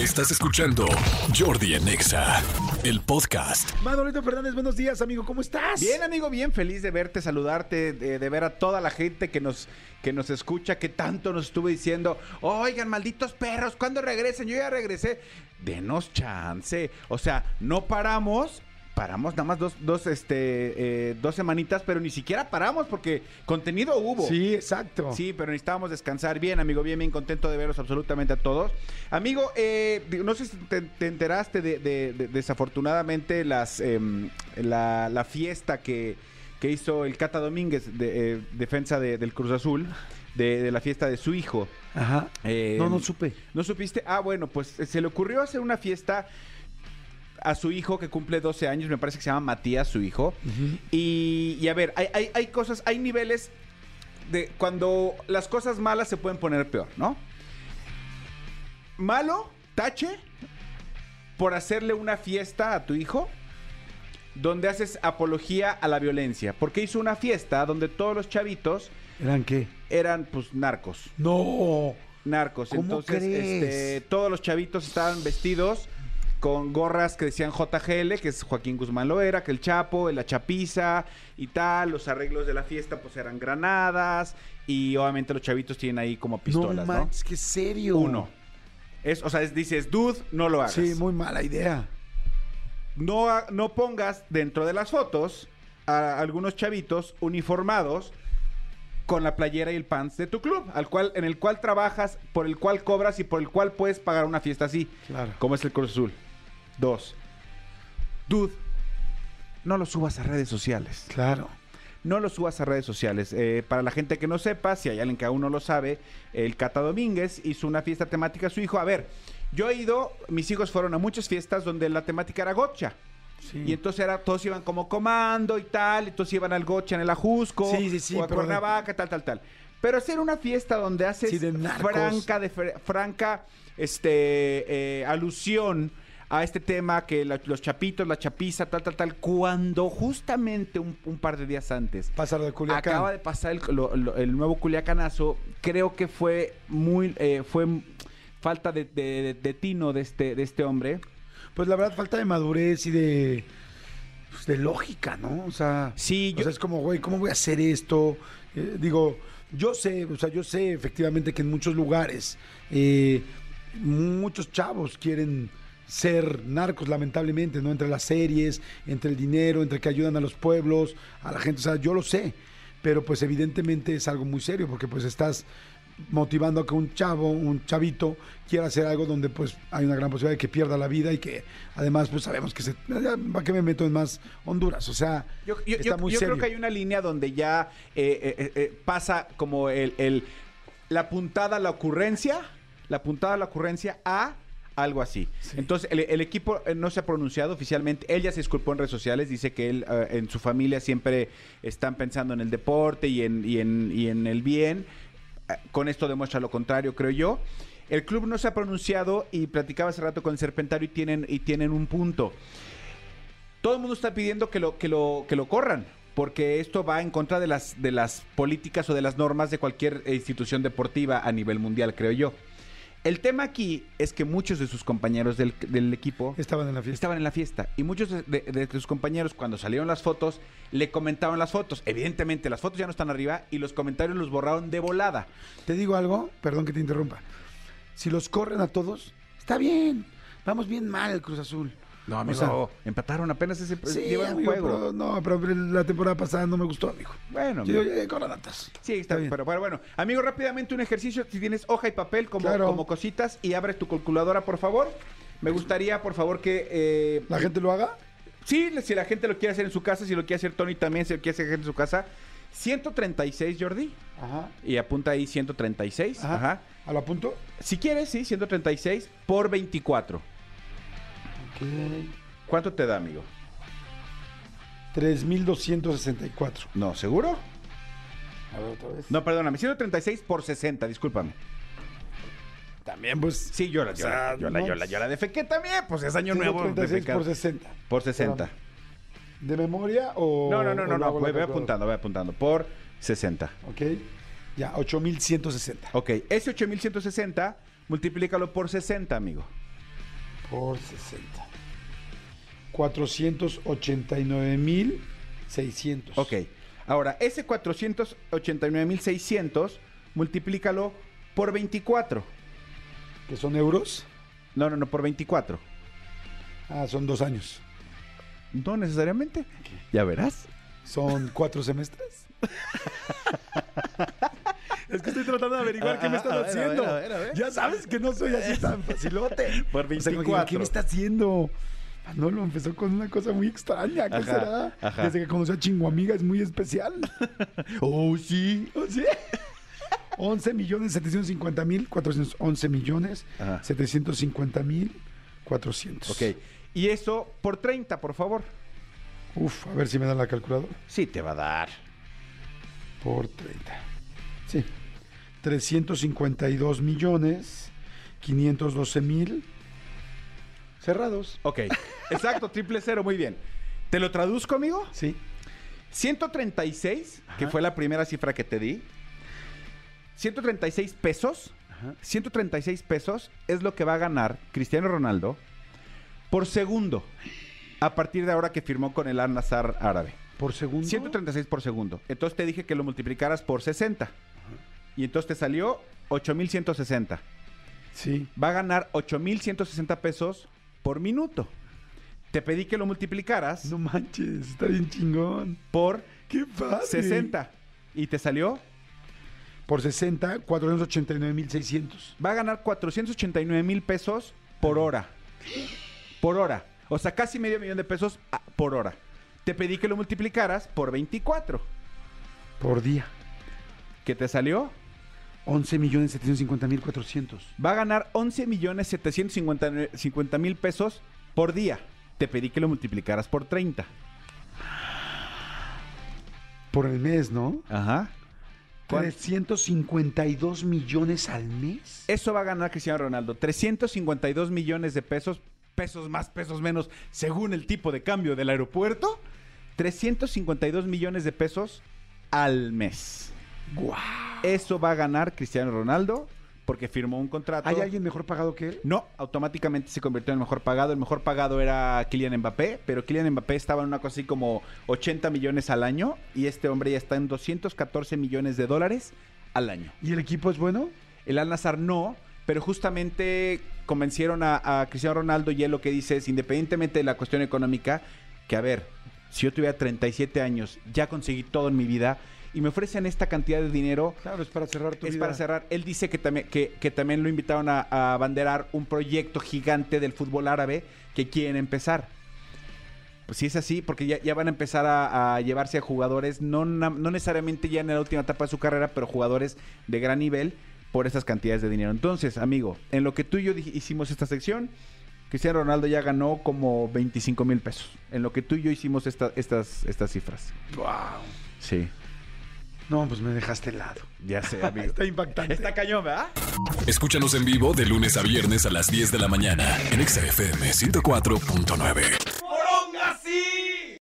Estás escuchando Jordi en Exa, el podcast. Manolito Fernández, buenos días, amigo, ¿cómo estás? Bien, amigo, bien feliz de verte, saludarte, de, de ver a toda la gente que nos, que nos escucha, que tanto nos estuvo diciendo, oigan, malditos perros, ¿cuándo regresen? Yo ya regresé. Denos chance. O sea, no paramos. Paramos nada más dos, dos, este, eh, dos semanitas, pero ni siquiera paramos porque contenido hubo. Sí, exacto. Sí, pero necesitábamos descansar. Bien, amigo, bien, bien contento de verlos absolutamente a todos. Amigo, eh, no sé si te, te enteraste de, de- de- desafortunadamente las em, la, la fiesta que, que hizo el Cata Domínguez, de, eh, defensa de- del Cruz Azul, de, de la fiesta de su hijo. Ajá. Eh, no, no supe. ¿No supiste? Ah, bueno, pues eh, se le ocurrió hacer una fiesta a su hijo que cumple 12 años, me parece que se llama Matías, su hijo. y, y a ver, hay, hay- hay cosas, hay niveles de cuando las cosas malas se pueden poner peor, ¿no? Malo, tache, por hacerle una fiesta a tu hijo donde haces apología a la violencia. Porque hizo una fiesta donde todos los chavitos ¿Eran qué? eran pues narcos No. narcos. ¿Cómo Entonces, crees? este, todos los chavitos estaban vestidos con gorras que decían JGL, que es Joaquín Guzmán Loera, que el Chapo, la Chapiza y tal. Los arreglos de la fiesta pues eran granadas y obviamente los chavitos tienen ahí como pistolas, no ¿no? manches, qué serio. Uno. Es, o sea, es- dices, dude, no lo hagas. Sí, muy mala idea. no, no pongas dentro de las fotos a algunos chavitos uniformados con la playera y el pants de tu club, al cual, en el cual trabajas, por el cual cobras y por el cual puedes pagar una fiesta así, Claro. como es el Cruz Azul. Dos. Dude, no lo subas a redes sociales. Claro. No lo subas a redes sociales. Eh, para la gente que no sepa, si hay alguien que aún no lo sabe, el Cata Domínguez hizo una fiesta temática a su hijo. A ver, yo he ido, mis hijos fueron a muchas fiestas donde la temática era gotcha. Sí. Y entonces era, todos iban como comando y tal, entonces iban al gocha en el ajusco, Sí, sí, sí, o a Cuernavaca, tal, tal, tal. Pero hacer una fiesta donde haces de franca, de fr- franca este, eh, alusión a este tema que la- los chapitos, la chapiza, tal, tal, tal, cuando justamente un, un par de días antes Pásalo de Culiacán. acaba de pasar el, lo- lo- el nuevo Culiacanazo, creo que fue muy, eh, fue falta de, de- de- de tino de este, de este hombre. Pues la verdad, falta de madurez y de. pues, de lógica, ¿no? O sea. Sí, o yo- sea, es como, güey, ¿cómo voy a hacer esto? Eh, digo, yo sé, o sea, yo sé efectivamente que en muchos lugares eh, muchos chavos quieren ser narcos, lamentablemente, ¿no? Entre las series, entre el dinero, entre que ayudan a los pueblos, a la gente, o sea, yo lo sé, pero pues evidentemente es algo muy serio, porque pues estás motivando a que un chavo, un chavito, quiera hacer algo donde pues hay una gran posibilidad de que pierda la vida y que además pues sabemos que se... ¿Para qué me meto en más Honduras? O sea, Yo, yo- está yo- muy yo serio. creo que hay una línea donde ya eh, eh, eh, eh, pasa como el, el- la puntada a la ocurrencia, la puntada a la ocurrencia a algo así. Entonces, el, el equipo eh, no se ha pronunciado oficialmente. Él ya se disculpó en redes sociales, dice que él eh, en su familia siempre están pensando en el deporte y en, y en, y en el bien. Eh, Con esto demuestra lo contrario, creo yo. El club no se ha pronunciado y platicaba hace rato con el Serpentario y tienen, y tienen un punto todo el mundo está pidiendo que lo, que lo, que lo corran, porque esto va en contra de las, de las políticas o de las normas de cualquier institución deportiva a nivel mundial, creo yo. El tema aquí es que muchos de sus compañeros del, del equipo Estaban en la fiesta. estaban en la fiesta y muchos de, de- de sus compañeros cuando salieron las fotos le comentaban las fotos. Evidentemente las fotos ya no están arriba y los comentarios los borraron de volada. Te digo algo, perdón que te interrumpa. Si los corren a todos, está bien. Vamos bien mal el Cruz Azul. No, O amigo, sea, empataron apenas ese Sí, llevan amigo, juego. pero, no, pero la temporada pasada no me gustó, amigo. Bueno, Yo, yo, corran atrás. Sí, está, bien. pero, pero bueno. Amigo, rápidamente un ejercicio. Si tienes hoja y papel como, Claro. como cositas y abre tu calculadora, por favor. Me gustaría, por favor, que... eh, ¿La gente lo haga? Sí, si la gente lo quiere hacer en su casa, si lo quiere hacer Tony también, si lo quiere hacer en su casa. 136, Jordi. Ajá. Y apunta ahí 136. Ajá. Ajá. ¿A lo apunto? Si quieres, sí, 136 por 24. ¿Cuánto te da, amigo? 3.264. No, ¿seguro? A ver, otra vez. No, perdóname. 136 por 60, discúlpame. También, pues. Sí, yo la, yo la, yo la, yo la, yo la defequé también. Pues es año nuevo. 136 defecar. por 60. Por 60. Espérame. ¿De memoria o.? No, no, no, no, no. Voy, apuntando, voy apuntando. Por 60. Ok. Ya, 8.160. Ok, ese 8160, multiplícalo por 60, amigo. Por 60. 489,600. Ok. Ahora, ese 489.600, multiplícalo por 24. ¿Que son euros? No, no, no, por 24. Ah, son dos años. No necesariamente. Ya verás. ¿Son cuatro semestres? es que estoy tratando de averiguar qué me estás a ver, haciendo. a ver, a ver. Ya sabes que no soy así tan facilote. Por O sea, 24. ¿Qué me está haciendo? Manolo empezó con una cosa muy extraña. ¿Qué Ajá, será? ajá. Desde que conoció a Chinguamiga es muy especial. Oh, sí. ¿O sí? 11 millones 750 mil 411 millones Ajá. 750 mil 400. Ok. Y eso por 30, por favor. Uf, a ver si me da la calculadora. Sí, te va a dar. Por 30. Sí. 352 millones 512 mil cerrados. Ok. Exacto, triple cero, muy bien. ¿Te lo traduzco, amigo? Sí. 136, que fue la primera cifra que te di. 136 pesos. 136 pesos es lo que va a ganar Cristiano Ronaldo por segundo a partir de ahora que firmó con el Al Nassr árabe. Por segundo. 136 por segundo. Entonces te dije que lo multiplicaras por 60. Y entonces te salió 8160. Sí. Va a ganar 8160 pesos por minuto. Te pedí que lo multiplicaras No manches, está bien chingón. por Qué padre. 60. Y te salió Por 60, 489 mil 600. va a ganar 489 mil pesos por hora. Por hora. O sea, casi medio millón de pesos ah, por hora. Te pedí que lo multiplicaras por 24. Por día. ¿Qué te salió? 11 millones 750 mil 400. Va a ganar 11 millones 750 mil pesos por día. Te pedí que lo multiplicaras por 30. Por el mes, ¿no? Ajá. ¿Cuán- 352 millones al mes. Eso va a ganar Cristiano Ronaldo. 352 millones de pesos, pesos más, pesos menos, según el tipo de cambio del aeropuerto. 352 millones de pesos al mes. ¡Guau! Eso va a ganar Cristiano Ronaldo porque firmó un contrato. ¿Hay alguien mejor pagado que él? No, automáticamente se convirtió en el mejor pagado. El mejor pagado era Kylian Mbappé, pero Kylian Mbappé estaba en una cosa así como 80 millones al año y este hombre ya está en 214 millones de dólares al año. ¿Y el equipo es bueno? El Al Nazar no, pero justamente convencieron a, a Cristiano Ronaldo y él lo que dice es, independientemente de la cuestión económica, que a ver, si yo tuviera 37 años, ya conseguí todo en mi vida y me ofrecen esta cantidad de dinero, Claro, es para cerrar tu es vida. para cerrar. Él dice que también, que, que también lo invitaron a, a abanderar un proyecto gigante del fútbol árabe que quieren empezar. Pues si es así, porque ya, ya van a empezar a, a llevarse a jugadores, no, no necesariamente ya en la última etapa de su carrera, pero jugadores de gran nivel por esas cantidades de dinero. Entonces, amigo, en lo que tú y yo hicimos esta sección, Cristiano Ronaldo ya ganó como 25 mil pesos. En lo que tú y yo hicimos esta- estas, estas cifras. ¡Wow! Sí. No, pues me dejaste helado. Ya sé, amigo. Está impactante. Está cañón, ¿verdad? Escúchanos en vivo de lunes a viernes a las 10 de la mañana en Exa FM 104.9.